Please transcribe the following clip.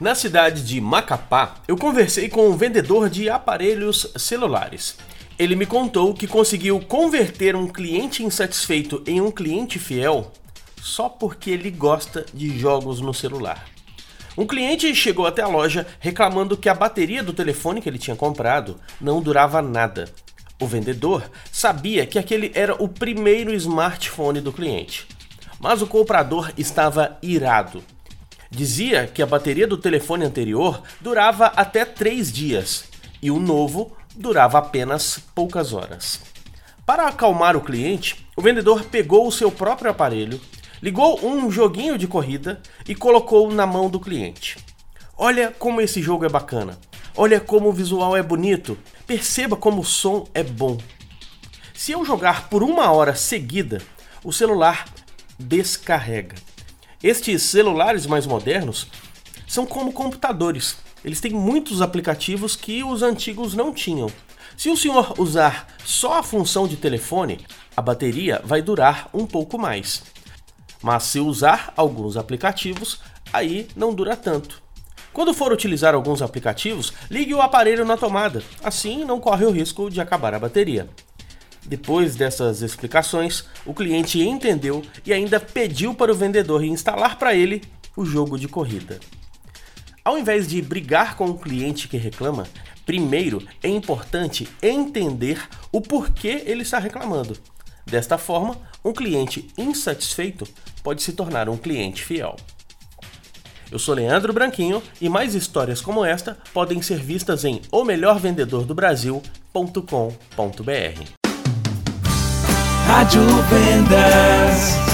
Na cidade de Macapá, eu conversei com um vendedor de aparelhos celulares. Ele me contou que conseguiu converter um cliente insatisfeito em um cliente fiel só porque ele gosta de jogos no celular. Um cliente chegou até a loja reclamando que a bateria do telefone que ele tinha comprado não durava nada. O vendedor sabia que aquele era o primeiro smartphone do cliente, mas o comprador estava irado. Dizia que a bateria do telefone anterior durava até três dias e o novo durava apenas poucas horas. Para acalmar o cliente, o vendedor pegou o seu próprio aparelho, ligou um joguinho de corrida e colocou na mão do cliente. Olha como esse jogo é bacana. Olha como o visual é bonito. Perceba como o som é bom. Se eu jogar por uma hora seguida, o celular descarrega. Estes celulares mais modernos são como computadores. Eles têm muitos aplicativos que os antigos não tinham. Se o senhor usar só a função de telefone, a bateria vai durar um pouco mais. Mas se usar alguns aplicativos, aí não dura tanto. Quando for utilizar alguns aplicativos, ligue o aparelho na tomada, assim não corre o risco de acabar a bateria. Depois dessas explicações, o cliente entendeu e ainda pediu para o vendedor instalar para ele o jogo de corrida. Ao invés de brigar com o cliente que reclama, primeiro é importante entender o porquê ele está reclamando. Desta forma, um cliente insatisfeito pode se tornar um cliente fiel. Eu sou Leandro Branquinho e mais histórias como esta podem ser vistas em omelhorvendedodobrasil.com.br. Rádio Vendas.